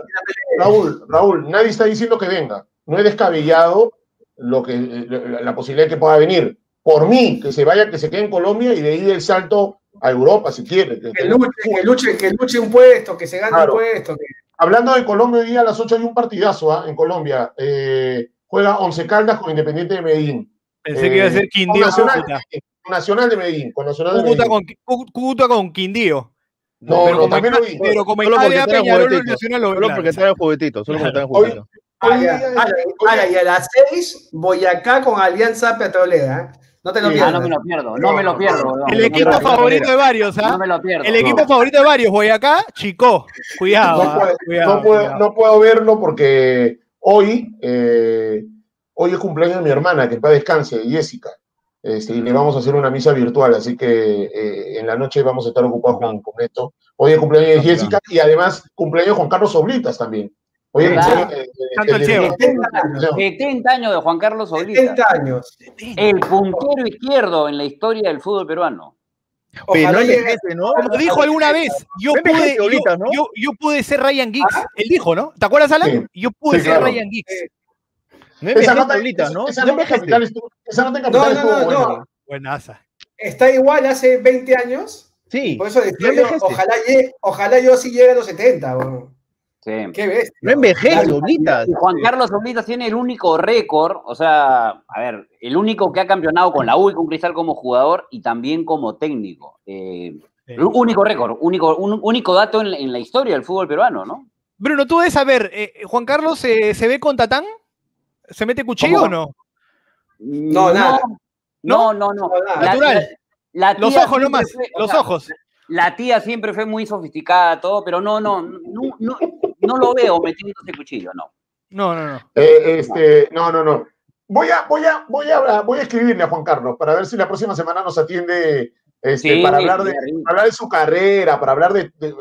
Raúl, Raúl, nadie está diciendo que venga. No es descabellado lo que, la, la posibilidad de que pueda venir. Por mí, que se vaya, que se quede en Colombia y de ahí el salto a Europa, si quiere. Que- Que luche, que luche, que luche un puesto, que se gane Claro. un puesto. que- Hablando de Colombia, hoy día a las 8 hay un partidazo ¿ah? en Colombia. Eh, juega Once Caldas con Independiente de Medellín. Pensé que iba a ser Eh, Quindío con Nacional, Cúcuta. Nacional de Medellín, con Nacional de Cúcuta Medellín. con, Cú- Cúcuta con Quindío. No, pero no, como también está- lo vi. Pero como trae Peñarol, juguetitos. Nacional lo Solo porque traen juguetitos, solo porque traen Hoy- juguetitos. Ah, Ahora, y a las 6, Boyacá con Alianza Petrolera. ¿eh? No te lo pierdas. Ah, no me lo pierdo, no me lo pierdo. weón. El equipo lo pierdo. favorito de varios, ¿ah? No me lo pierdo. El equipo favorito de varios, Boyacá, Chico. Cuidado, no, ah, puedo, cuidado, no, puedo, cuidado. no puedo verlo porque hoy, eh, hoy es cumpleaños de mi hermana, que paz descanse, Jessica. Este, y le vamos a hacer una misa virtual, así que eh, en la noche vamos a estar ocupados con, con esto. Hoy es cumpleaños de Jessica y además cumpleaños Juan Carlos Oblitas también. Hoy es cumpleaños de- de- Santo el de- cielo. 70, 70 años de Juan Carlos Oblita. 70 años. El puntero izquierdo en la historia del fútbol peruano. Pero Ojalá no llegue- envejece, ¿no? Como dijo alguna vez, yo pude, yo, Oblitas, ¿no? yo- yo pude ser Ryan Giggs. Él dijo, ¿no? ¿Te acuerdas, Alan? Sí. Yo pude Sí, ser claro. Ryan Giggs. No Esa nota, ahorita, ¿no? esa No nota. Capital estuvo- esa nota en No, Capital no, estuvo no, buena. no. Buenaza. Está igual hace 20 años. Sí, Por eso no decía yo, ojalá, llegue- ojalá yo sí llegue a los 70. weón. Sí. Qué bestia. No envejece. Oblitas. Juan Carlos Oblitas tiene el único récord, o sea, a ver, el único que ha campeonado con la U y con Cristal como jugador y también como técnico. Eh, Sí. único récord, único, un, único dato en, en la historia del fútbol peruano, ¿no? Bruno, tú debes saber, eh, ¿Juan Carlos eh, se ve con Tatán? ¿Se mete cuchillo ¿Cómo? o no? No, nada. No, no, no. No, Natural. la- la Los ojos nomás, fue- los sea, ojos. La tía siempre fue muy sofisticada, todo, pero no, no, no, no, no lo veo metiéndose cuchillo, no. No, no, no. Eh, este, no, no, no. Voy a, voy, a, voy, a, voy a escribirle a Juan Carlos para ver si la próxima semana nos atiende este, Sí, para, hablar de, para hablar de su carrera, para hablar de... de-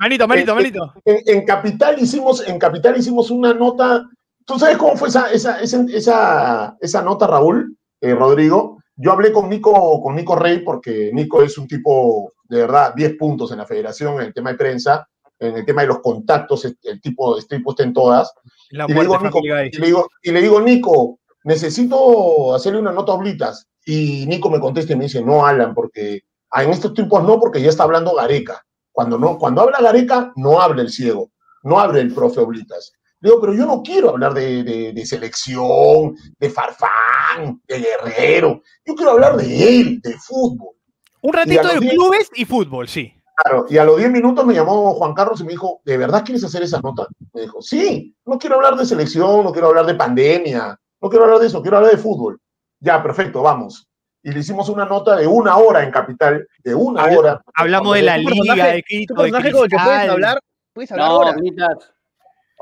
Manito, manito, manito. en, en Capital hicimos, en Capital hicimos una nota. ¿Tú sabes cómo fue esa, esa, esa, esa, nota, Raúl, eh, Rodrigo? Yo hablé con Nico, con Nico Rey porque Nico es un tipo, de verdad, 10 puntos en la federación en el tema de prensa, en el tema de los contactos, el, tipo, este tipo está en todas. La Y le, digo, Nico, y, le digo, y le digo, Nico, necesito hacerle una nota a Oblitas. Y Nico me contesta y me dice, no, Alan, porque ah, en estos tiempos no, porque ya está hablando Gareca. Cuando, no, cuando habla Gareca, no habla el ciego, no habla el profe Oblitas. Le digo, pero yo no quiero hablar de, de- de selección, de Farfán, de Guerrero. Yo quiero hablar de él, de fútbol. Un ratito de diez- clubes y fútbol, sí. Claro, y a los 10 minutos me llamó Juan Carlos y me dijo, ¿de verdad quieres hacer esa nota? Me dijo, sí, no quiero hablar de selección, no quiero hablar de pandemia, no quiero hablar de eso, quiero hablar de fútbol. Ya, perfecto, vamos. Y le hicimos una nota de una hora en Capital, de una hora. Hablamos de la liga, de Quito, de personaje con el que puedes hablar, puedes hablar No.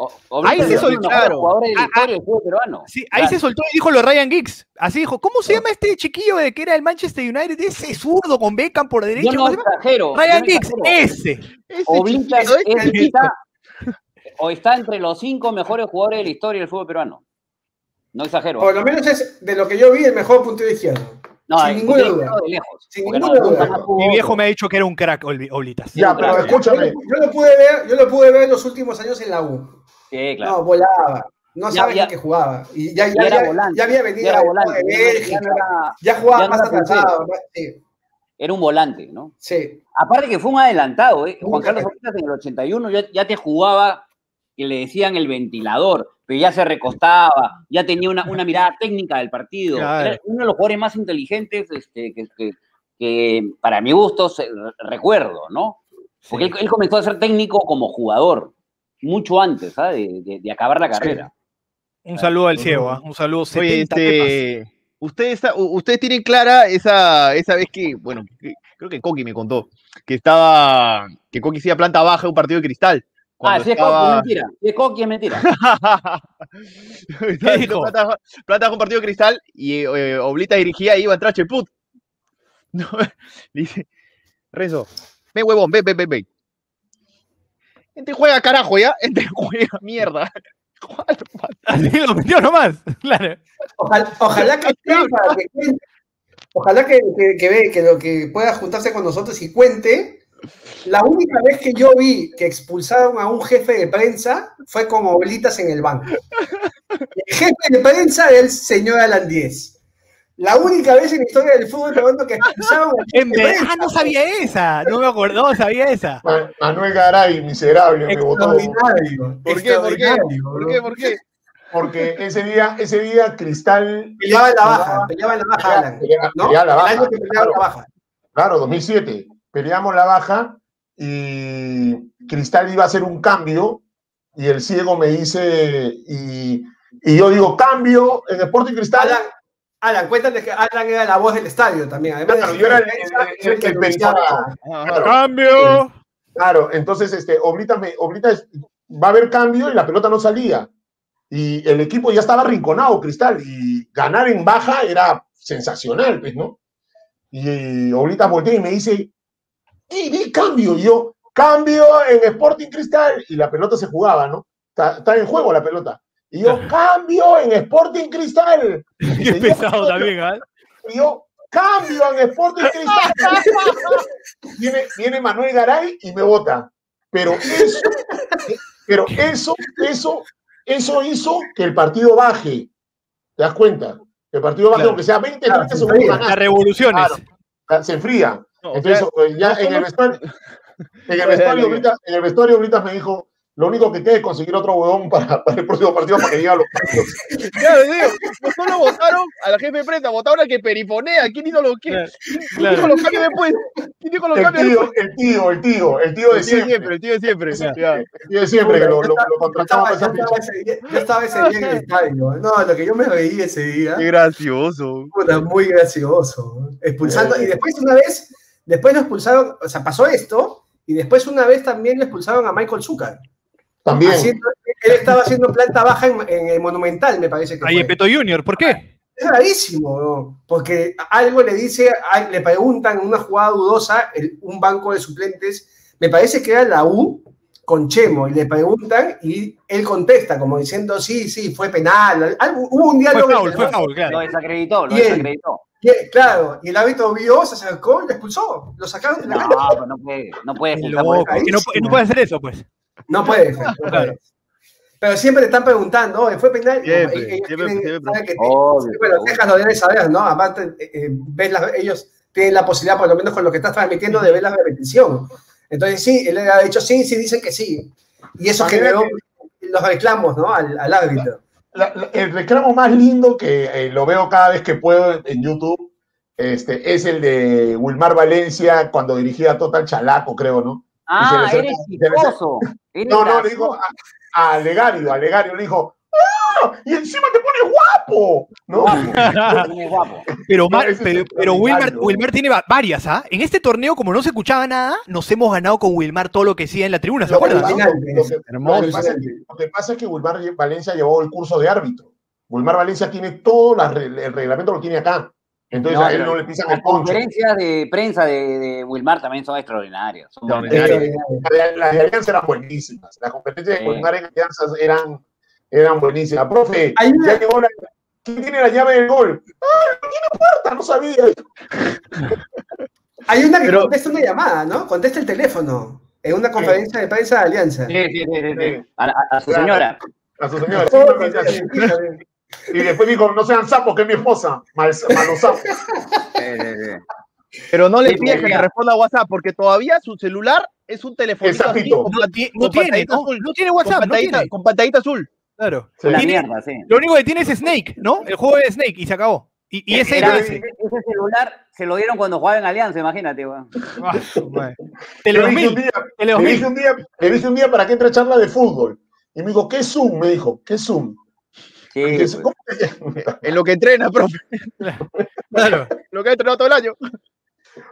O- Ahí se soltó, claro. de Ah, del peruano. Sí, ahí Claro. se soltó y dijo lo de Ryan Giggs. Así dijo, ¿cómo se llama este chiquillo de que era el Manchester United? Ese zurdo con Beckham por derecha. Yo no exagero. yo Ryan no Giggs, ese. O está entre los cinco mejores jugadores de la historia del fútbol peruano. No exagero. Por lo menos es de lo que yo vi el mejor puntero izquierdo. No, sin ninguna de- duda. de lejos. Sin ninguna duda. Mi viejo me ha dicho que era un crack, Oblitas. Ya, pero escúchame, yo lo pude ver, yo lo pude ver los últimos años en la U. Sí, claro. No, volaba. No Ya- sabes ya- ni que jugaba. Y ya, Ya ya, era ya- volante. ya había ya venido era volante. de Bélgica. no era- Ya jugaba ya no más atrasado. Sí, era un volante, ¿no? sí. Aparte que fue un adelantado, ¿eh? Juan Carlos Oblitas en el 81 ya, ya te jugaba que le decían el ventilador, pero ya se recostaba, ya tenía una, una mirada técnica del partido. Claro. Era uno de los jugadores más inteligentes este, que, que- que para mi gusto recuerdo, ¿no? Porque él, él comenzó a ser técnico como jugador mucho antes ¿sabes? De, de- de acabar la carrera. Un saludo al ciego, ¿ah? un saludo Oye, 70 pepas. este, ustedes, ustedes tienen clara esa, esa vez que, bueno, que- creo que Coqui me contó, que estaba, que Coqui hacía planta baja en un partido de cristal. Ah, si es Coqui, es mentira. Si es Coqui, es mentira. Dijo? Planta, baja- planta baja un partido de cristal y eh, Oblita dirigía y iba a entrar Cheput. No, dice, Renzo, ven huevón, ven, ven, ven, ven. Gente juega carajo, ¿ya? Gente juega mierda. Así lo metió nomás. Claro. Ojalá, ojalá que cuente. Ojalá que, que, que ve que lo que pueda juntarse con nosotros y cuente. La única vez que yo vi que expulsaron a un jefe de prensa fue con oblitas en el banco. El jefe de prensa del señor Alan Díez. La única vez en la historia del fútbol peruano que jefe En verdad, ah, no sabía esa. No me acuerdo, no sabía esa. Ma- Manuel Garay, miserable, me votó. ¿Por qué? ¿Por qué? ¿Por qué? ¿Por qué? Porque ese día, ese día Cristal Peleaba en la baja, peleaba en la baja, Alan. pelea- ¿no? la El baja, año que peleaba en la baja. Claro, 2007. Peleamos la baja y Cristal iba a hacer un cambio y el ciego me dice, y, y yo digo, cambio en Sporting Cristal. Alan, Alan, cuéntate que Alan era la voz del estadio también. Además Claro, de yo era el, que pensaba. Claro, Cambio. claro, entonces este, Oblita, me, Oblita es- va a haber cambio y la pelota no salía. Y el equipo ya estaba rinconado, Cristal, y ganar en baja era sensacional, pues, ¿no? Y Oblita voltea y me dice, di, di cambio. Y yo, cambio en Sporting Cristal. Y la pelota se jugaba, ¿no? Está, está en juego la pelota. Y yo, cambio en Sporting Cristal. Y Qué seguía pesado también, ¿ah? y yo, cambio en Sporting Cristal. viene, viene Manuel Garay y me vota. Pero eso, pero eso, eso, eso hizo que el partido baje. ¿Te das cuenta? Que el partido baje, Claro. aunque sea 20, Claro, 30 se segundos. Las revoluciones. Claro. Se enfría. No, o Entonces, sea, eh, ya no en el vestuario, en el vestuario, ahorita, en el vestuario ahorita me dijo, lo único que queda es conseguir otro huevón para, para el próximo partido para que llegue a los partidos. Claro, digo, no solo votaron a la jefe de prensa, votaron al que perifonea. ¿Quién hizo los, Claro, quién claro. dijo los cambios después? ¿Quién dijo los El cambios tío, después? el tío, el tío, el tío de El tío de siempre. el tío de siempre. El tío de siempre, que lo, lo, lo Yo contrataba estaba, yo ese día, yo estaba ese día en el estadio. No, lo que yo me reí ese día. Qué gracioso. Puta, muy gracioso. Expulsando. Eh. Y después una vez, después lo expulsaron, o sea, pasó esto, y después una vez también lo expulsaron a Michael Zucker. También. Haciendo- él estaba haciendo planta baja en, en el Monumental, me parece que Ahí fue. en Peto Junior, ¿por qué? Es rarísimo, ¿no? porque algo le dice, le preguntan en una jugada dudosa, el- un banco de suplentes, me parece que era la U con Chemo, y le preguntan y él contesta como diciendo, sí, sí, fue penal, algo, hubo un Fue diálogo. foul, fue los dos. foul, Lo claro. desacreditó, lo Bien. desacreditó. Y él- claro, y el árbitro vio, se acercó y lo expulsó, lo sacaron de la No, no puede, no puede no, que no puede hacer eso, pues. No puede, no puede. Claro. Pero siempre le están preguntando, "Oye, ¿fue penal? Siempre, Ellos siempre, tienen- siempre. saben que- Obvio, bueno. Texas lo debe saber, ¿no? Aparte, eh, eh, ves las- ellos tienen la posibilidad, por lo menos con lo que estás transmitiendo, de ver la repetición. Entonces, sí, él ha dicho sí, sí, dicen que sí. Y eso Imagínate. generó los reclamos, ¿no? Al, al árbitro. la- la- el reclamo más lindo que eh, lo veo cada vez que puedo en, YouTube este, es el de Wilmar Valencia cuando dirigía Total Chalaco, creo, ¿no? Ah, eres chistoso. No, no, le dijo a, a Legario, a Legario le dijo, ¡Ah! Y encima te pones guapo, ¿no? Guapo. Pero, No, Mar- pero, pero Wilmar, tiene va- varias, ¿ah? En este torneo, como no se escuchaba nada, nos hemos ganado con Wilmar todo lo que hacía en la tribuna, ¿se acuerdan? lo que- Hermoso. lo que pasa es que, lo que pasa es que Wilmar Valencia llevó el curso de árbitro. Wilmar Valencia tiene todo la el reglamento, lo tiene acá. Entonces No, a él no le pisan Las el poncho. conferencias de prensa de, de Wilmar también son extraordinarias. Son Extraordinarias. buenas. Eh, Las de- las Alianza eran buenísimas. Las conferencias de Sí. Wilmar en Alianza eran, eran buenísimas. Profe, Hay una- ya llegó la. ¿Quién tiene la llave del gol? ¡Ah, no tiene puerta! No sabía. Hay una que Pero- contesta una llamada, ¿no? Contesta el teléfono en una conferencia de prensa de Alianza. Sí, sí, sí, sí, sí. Sí. A, a- a su señora. A su señora. Así. Y después dijo, no sean sapos, que es mi esposa. Mal, malos sapos. Pero no le pides que te responda a WhatsApp, porque todavía su celular es un teléfono Exactito. con, No, ti- no con tiene, pantallita ¿no? azul. No tiene con WhatsApp, no pantallita, tiene. con pantallita azul. Claro. Sí. La Tiene- mierda, sí. Lo único que tiene es Snake, ¿no? El juego de Snake y se acabó. Y, y ese Era- ese, ese celular se lo dieron cuando jugaba en Alianza, imagínate, weón. Ah. Tele Le dije, 2000, un día, le, 2000. dije un día, le dije un día para que entre a charla de fútbol. Y me dijo, ¿qué es Zoom? Me dijo, ¿qué es Zoom? Sí, pues. ¿cómo que- En lo que entrena, profe. Claro. Lo que ha entrenado todo el año.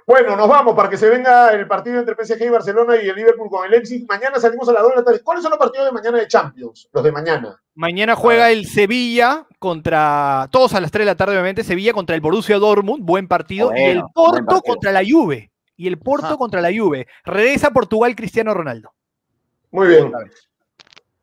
Bueno, nos vamos para que se venga el partido entre PSG y Barcelona y el Liverpool con el Leipzig. Mañana salimos a las 2 de la tarde. ¿Cuáles son los partidos de mañana de Champions? Los de mañana. Mañana juega el Sevilla contra. Todos a las 3 de la tarde, obviamente. Sevilla contra el Borussia Dortmund. Buen partido. y el Porto contra la Juve. Y el Porto Ajá. contra la Juve. Regresa a Portugal Cristiano Ronaldo. Muy bien.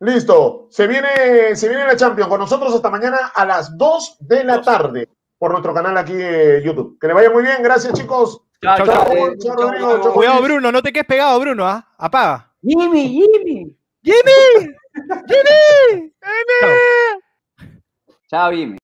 Listo. Se viene, se viene la Champions con nosotros hasta mañana a las 2 de la tarde por nuestro canal aquí de YouTube. Que le vaya muy bien. Gracias, chicos. Chao, Chao, eh, Rodrigo. Cuidado. Bruno. No te quedes pegado, Bruno. ¿ah? Apaga. Jimmy, Jimmy. ¡Jimmy! ¡Jimmy! Chao, Jimmy.